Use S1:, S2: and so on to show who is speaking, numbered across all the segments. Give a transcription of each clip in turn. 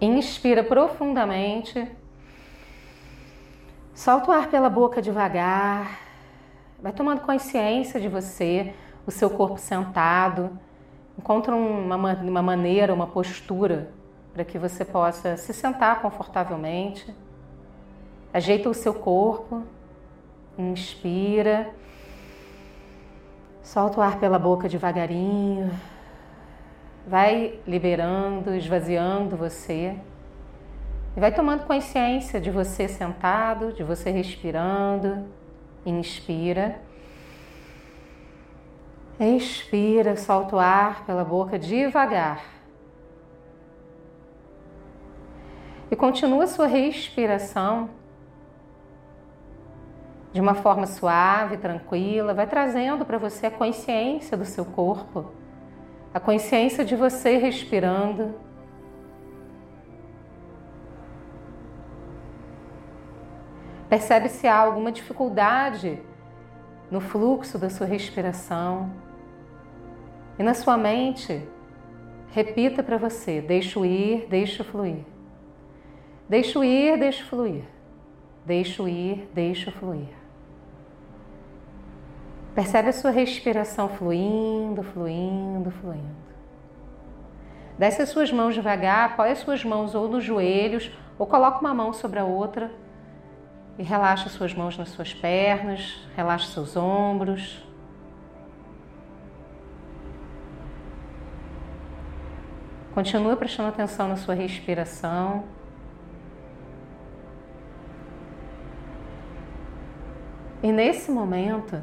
S1: Inspira profundamente. Solta o ar pela boca devagar. Vai tomando consciência de você, o seu corpo sentado. Encontra uma, uma maneira, uma postura para que você possa se sentar confortavelmente. Ajeita o seu corpo. Inspira. Solta o ar pela boca devagarinho. Vai liberando, esvaziando você. E vai tomando consciência de você sentado, de você respirando. Inspira. Expira, solta o ar pela boca devagar. E continua sua respiração de uma forma suave, tranquila, vai trazendo para você a consciência do seu corpo, a consciência de você respirando. Percebe se há alguma dificuldade no fluxo da sua respiração. E na sua mente, repita para você: deixo ir, deixo fluir. Deixo ir, deixo fluir. Deixo ir, deixo fluir. Percebe a sua respiração fluindo, fluindo, fluindo. Desce as suas mãos devagar, apoia as suas mãos ou nos joelhos, ou coloca uma mão sobre a outra e relaxa as suas mãos nas suas pernas, relaxa seus ombros. Continua prestando atenção na sua respiração. E nesse momento,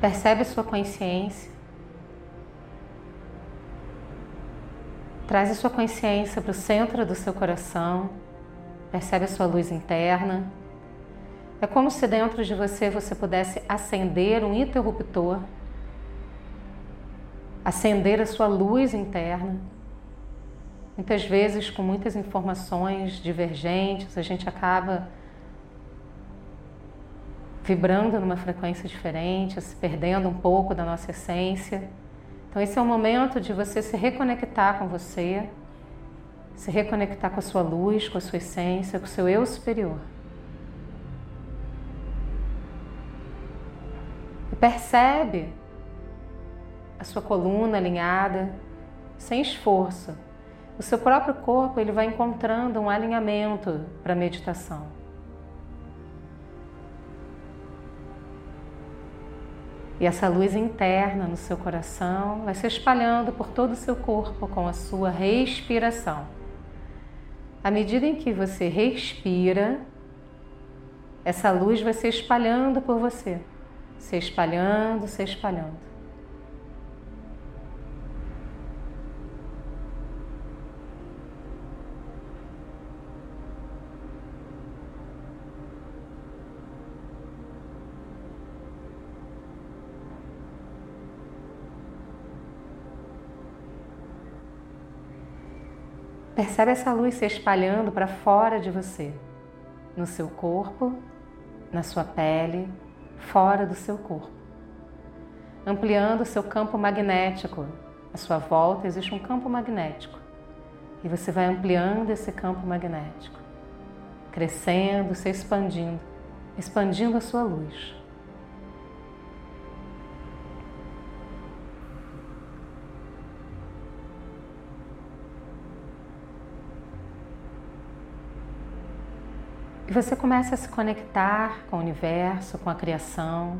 S1: Percebe a sua consciência. Traz a sua consciência para o centro do seu coração. Percebe a sua luz interna. É como se dentro de você você pudesse acender um interruptor, acender a sua luz interna. Muitas vezes, com muitas informações divergentes, a gente acaba vibrando numa frequência diferente, se perdendo um pouco da nossa essência. Então, esse é o momento de você se reconectar com você, se reconectar com a sua luz, com a sua essência, com o seu eu superior. E percebe a sua coluna alinhada, sem esforço. O seu próprio corpo ele vai encontrando um alinhamento para a meditação. E essa luz interna no seu coração vai se espalhando por todo o seu corpo com a sua respiração. À medida em que você respira, essa luz vai se espalhando por você, se espalhando, se espalhando. Percebe essa luz se espalhando para fora de você, no seu corpo, na sua pele, fora do seu corpo. Ampliando o seu campo magnético. À sua volta existe um campo magnético. E você vai ampliando esse campo magnético, crescendo, se expandindo, expandindo a sua luz. E você começa a se conectar com o universo, com a criação.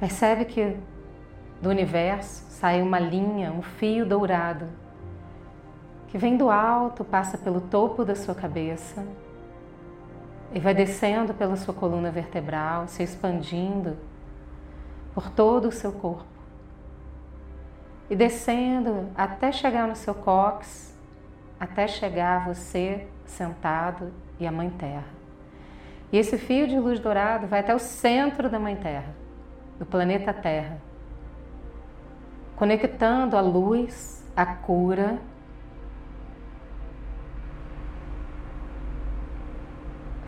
S1: Percebe que do universo sai uma linha, um fio dourado, que vem do alto, passa pelo topo da sua cabeça e vai descendo pela sua coluna vertebral, se expandindo por todo o seu corpo. E descendo até chegar no seu cóccix, até chegar a você sentado e a Mãe Terra. E esse fio de luz dourado vai até o centro da Mãe Terra, do planeta Terra, conectando a luz, a cura,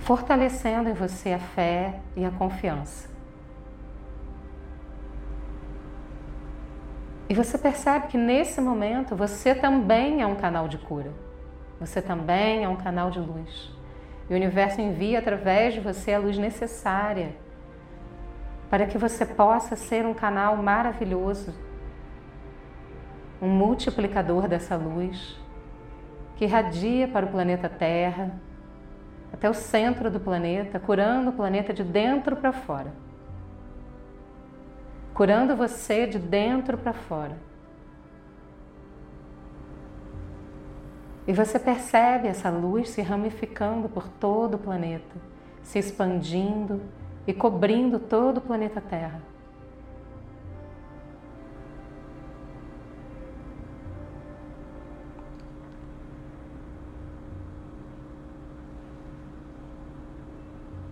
S1: fortalecendo em você a fé e a confiança. E você percebe que nesse momento você também é um canal de cura. Você também é um canal de luz. E o universo envia através de você a luz necessária para que você possa ser um canal maravilhoso, um multiplicador dessa luz que irradia para o planeta Terra, até o centro do planeta, curando o planeta de dentro para fora curando você de dentro para fora. E você percebe essa luz se ramificando por todo o planeta, se expandindo e cobrindo todo o planeta Terra.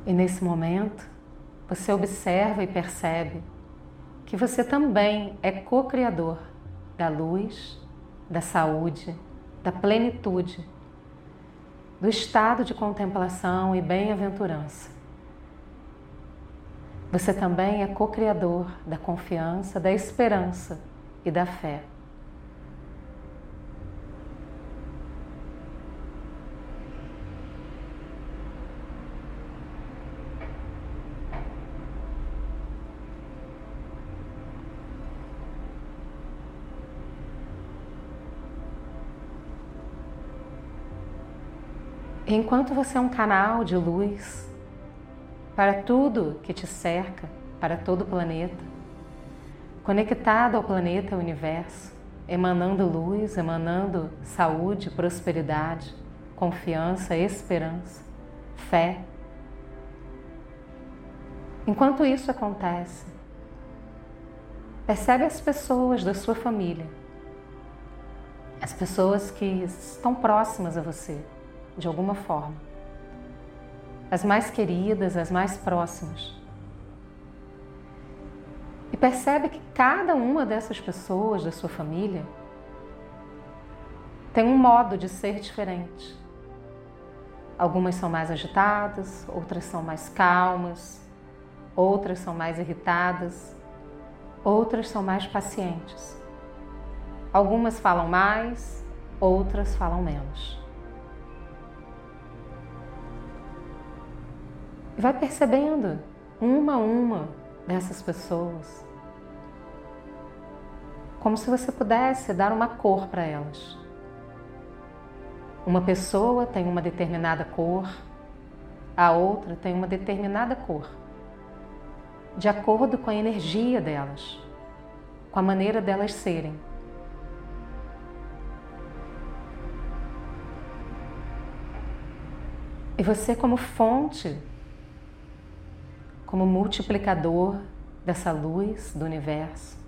S1: E nesse momento, você observa e percebe que você também é co-criador da luz, da saúde, da plenitude, do estado de contemplação e bem-aventurança. Você também é co-criador da confiança, da esperança e da fé. Enquanto você é um canal de luz para tudo que te cerca, para todo o planeta, conectado ao planeta ao universo, emanando luz, emanando saúde, prosperidade, confiança, esperança, fé. Enquanto isso acontece, percebe as pessoas da sua família, as pessoas que estão próximas a você de alguma forma. As mais queridas, as mais próximas. E percebe que cada uma dessas pessoas da sua família tem um modo de ser diferente. Algumas são mais agitadas, outras são mais calmas, outras são mais irritadas, outras são mais pacientes. Algumas falam mais, outras falam menos. Vai percebendo uma a uma dessas pessoas. Como se você pudesse dar uma cor para elas. Uma pessoa tem uma determinada cor, a outra tem uma determinada cor, de acordo com a energia delas, com a maneira delas serem. E você, como fonte como multiplicador dessa luz do universo.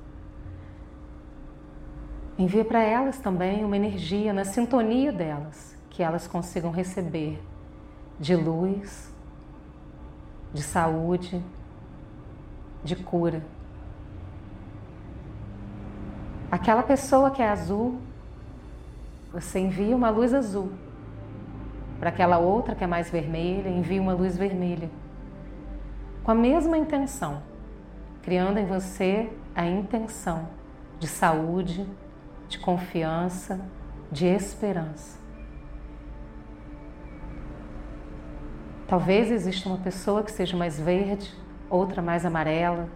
S1: Envia para elas também uma energia na sintonia delas, que elas consigam receber de luz, de saúde, de cura. Aquela pessoa que é azul, você envia uma luz azul. Para aquela outra que é mais vermelha, envia uma luz vermelha com a mesma intenção, criando em você a intenção de saúde, de confiança, de esperança. Talvez exista uma pessoa que seja mais verde, outra mais amarela.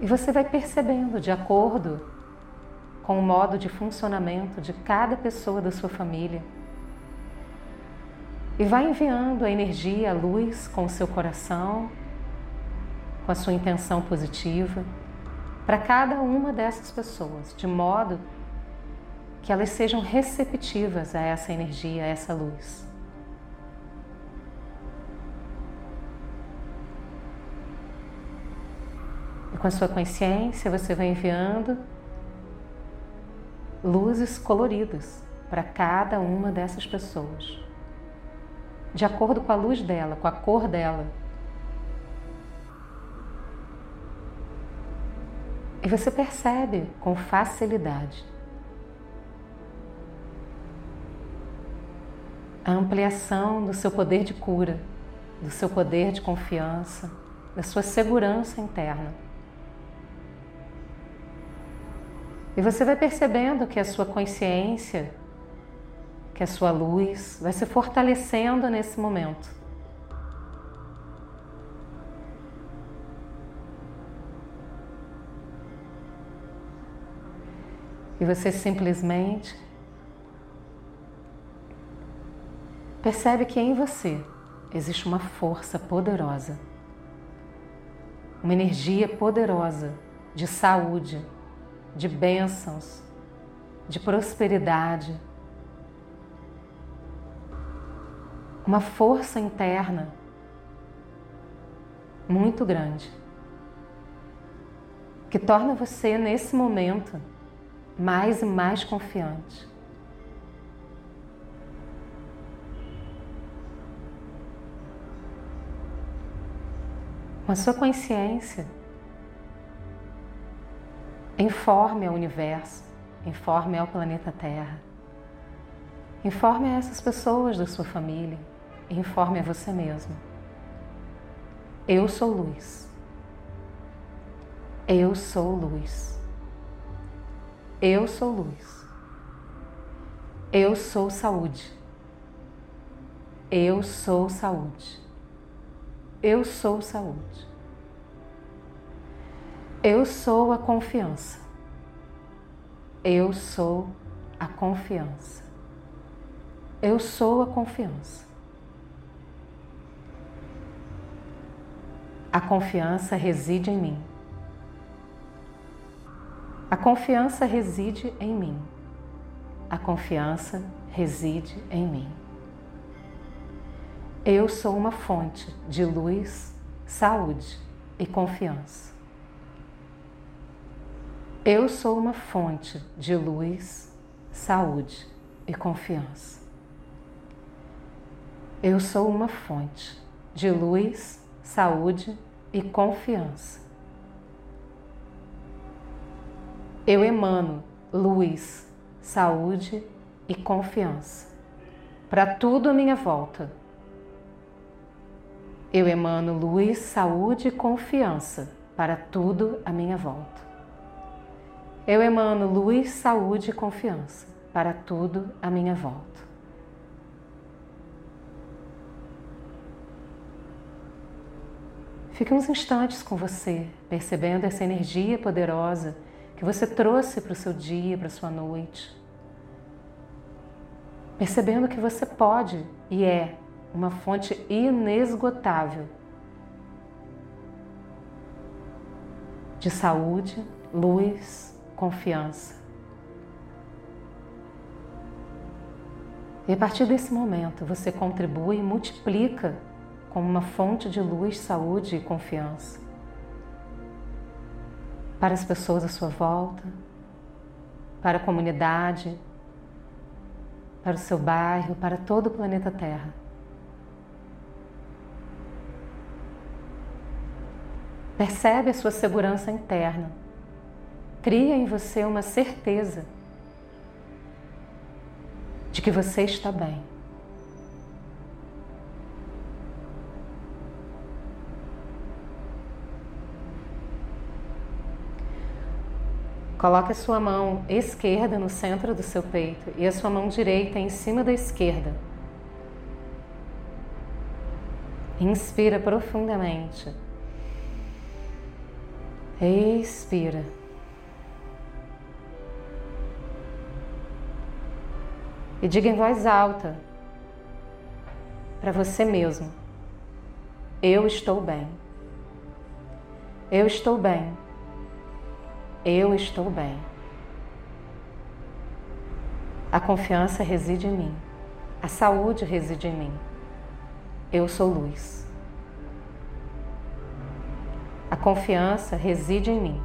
S1: E você vai percebendo de acordo com o modo de funcionamento de cada pessoa da sua família e vai enviando a energia, a luz com o seu coração, com a sua intenção positiva, para cada uma dessas pessoas, de modo que elas sejam receptivas a essa energia, a essa luz. E com a sua consciência, você vai enviando luzes coloridas para cada uma dessas pessoas de acordo com a luz dela, com a cor dela. E você percebe com facilidade a ampliação do seu poder de cura, do seu poder de confiança, da sua segurança interna. E você vai percebendo que a sua consciência, que a sua luz vai se fortalecendo nesse momento. E você simplesmente percebe que em você existe uma força poderosa, uma energia poderosa de saúde, de bênçãos, de prosperidade, uma força interna muito grande que torna você nesse momento mais e mais confiante. Com a sua consciência, informe ao universo, informe ao planeta Terra, informe a essas pessoas da sua família, informe a você mesmo. Eu sou luz. Eu sou luz. Eu sou luz. Eu sou saúde. Eu sou saúde. Eu sou saúde. Eu sou a confiança. Eu sou a confiança. Eu sou a confiança. A confiança reside em mim. A confiança reside em mim. A confiança reside em mim. Eu sou uma fonte de luz, saúde e confiança. Eu sou uma fonte de luz, saúde e confiança. Eu sou uma fonte de luz, saúde e confiança. Eu emano luz, saúde e confiança para tudo à minha volta eu emano luz, saúde e confiança para tudo à minha volta. Eu emano luz, saúde e confiança para tudo à minha volta. Fique uns instantes com você, percebendo essa energia poderosa que você trouxe para o seu dia, para a sua noite. Percebendo que você pode e é uma fonte inesgotável de saúde, luz, confiança. E a partir desse momento você contribui e multiplica como uma fonte de luz, saúde e confiança para as pessoas à sua volta, para a comunidade, para o seu bairro, para todo o planeta Terra. Percebe a sua segurança interna. Cria em você uma certeza de que você está bem. Coloque a sua mão esquerda no centro do seu peito e a sua mão direita em cima da esquerda. Inspira profundamente. Expira. E diga em voz alta para você mesmo: Eu estou bem. Eu estou bem. Eu estou bem. A confiança reside em mim. A saúde reside em mim. Eu sou luz. A confiança reside em mim.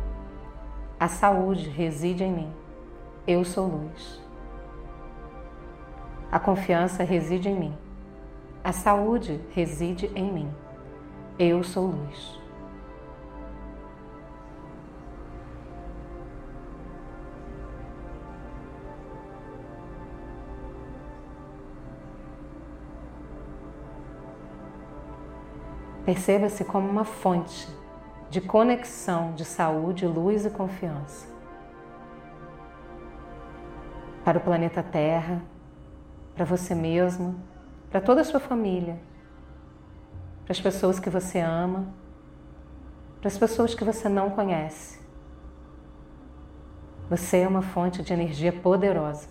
S1: A saúde reside em mim. Eu sou luz. A confiança reside em mim. A saúde reside em mim. Eu sou luz. Perceba-se como uma fonte de conexão de saúde, luz e confiança. para o planeta Terra, para você mesmo, para toda a sua família, para as pessoas que você ama, para as pessoas que você não conhece. Você é uma fonte de energia poderosa.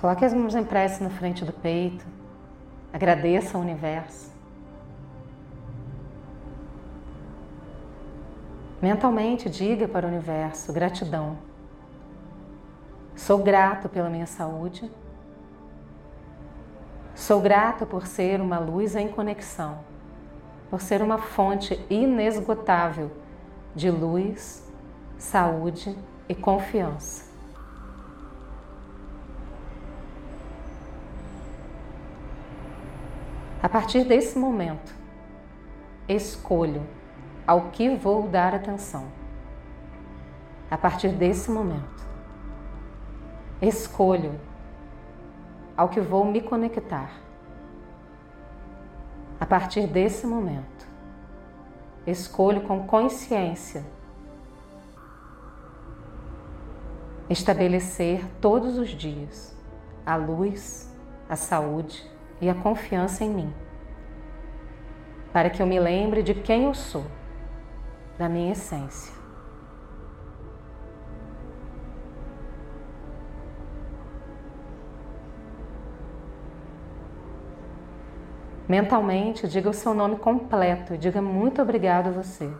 S1: Coloque as mãos em prece na frente do peito. Agradeça ao universo. Mentalmente diga para o universo gratidão. Sou grato pela minha saúde. Sou grato por ser uma luz em conexão, por ser uma fonte inesgotável de luz, saúde e confiança. A partir desse momento, escolho ao que vou dar atenção. A partir desse momento, escolho ao que vou me conectar. A partir desse momento, escolho com consciência estabelecer todos os dias a luz, a saúde, e a confiança em mim, para que eu me lembre de quem eu sou, da minha essência. Mentalmente, diga o seu nome completo e diga muito obrigado a você.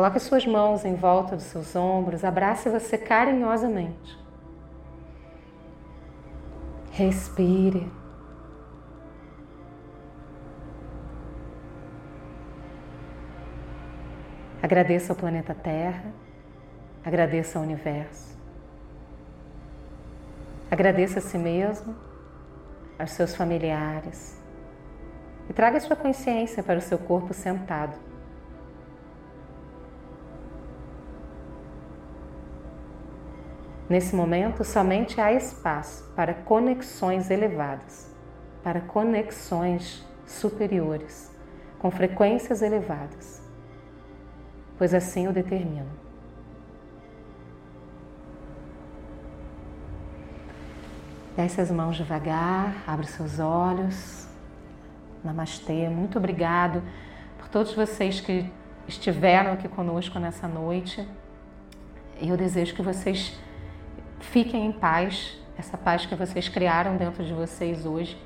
S1: Coloque suas mãos em volta dos seus ombros, abrace você carinhosamente. Respire. Agradeça ao planeta Terra, agradeça ao universo. Agradeça a si mesmo, aos seus familiares. E traga sua consciência para o seu corpo sentado. Nesse momento, somente há espaço para conexões elevadas, para conexões superiores, com frequências elevadas, pois assim o determino. Desce as mãos devagar, abre seus olhos. Namastê, muito obrigado por todos vocês que estiveram aqui conosco nessa noite. Eu desejo que vocês fiquem em paz, essa paz que vocês criaram dentro de vocês hoje,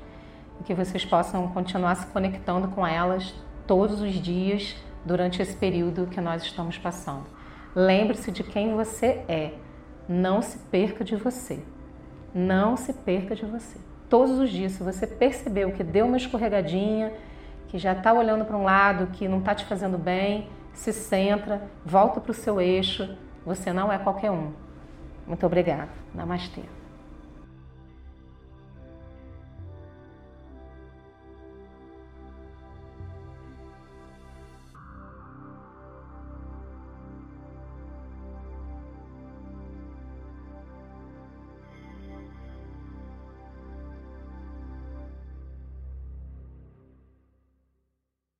S1: e que vocês possam continuar se conectando com elas todos os dias durante esse período que nós estamos passando. Lembre-se de quem você é, não se perca de você. Não se perca de você. Todos os dias, se você percebeu que deu uma escorregadinha, que já está olhando para um lado que não está te fazendo bem, se centra, volta para o seu eixo. Você não é qualquer um. Muito obrigada. Namastê.